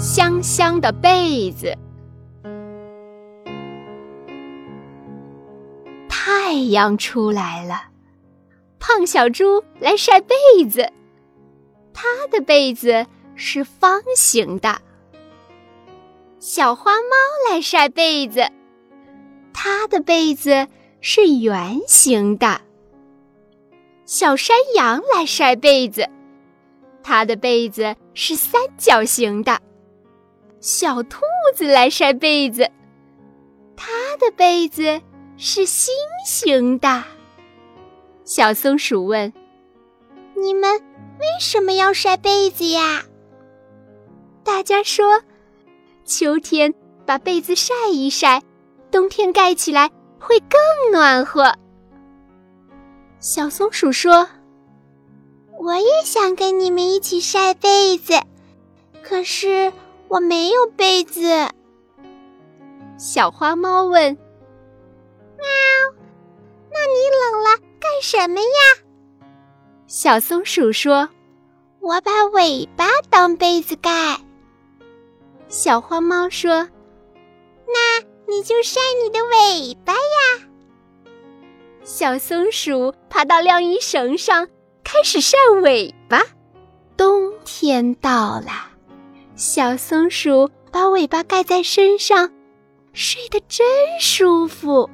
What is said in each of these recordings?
香香的被子。太阳出来了，胖小猪来晒被子。它的被子是方形的。小花猫来晒被子，它的被子是圆形的。小山羊来晒被子，它的被子是三角形的。小兔子来晒被子，它的被子是心形的。小松鼠问：“你们为什么要晒被子呀？”大家说：“秋天把被子晒一晒，冬天盖起来会更暖和。”小松鼠说：“我也想跟你们一起晒被子，可是……”我没有被子。小花猫问：“喵，那你冷了干什么呀？”小松鼠说：“我把尾巴当被子盖。”小花猫说：“那你就晒你的尾巴呀。”小松鼠爬到晾衣绳上，开始晒尾巴。冬天到了。小松鼠把尾巴盖在身上，睡得真舒服。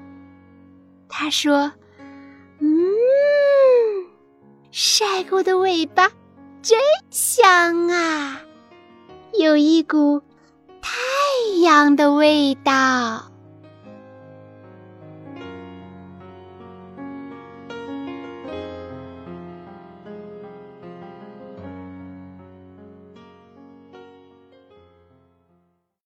它说：“嗯，晒过的尾巴真香啊，有一股太阳的味道。”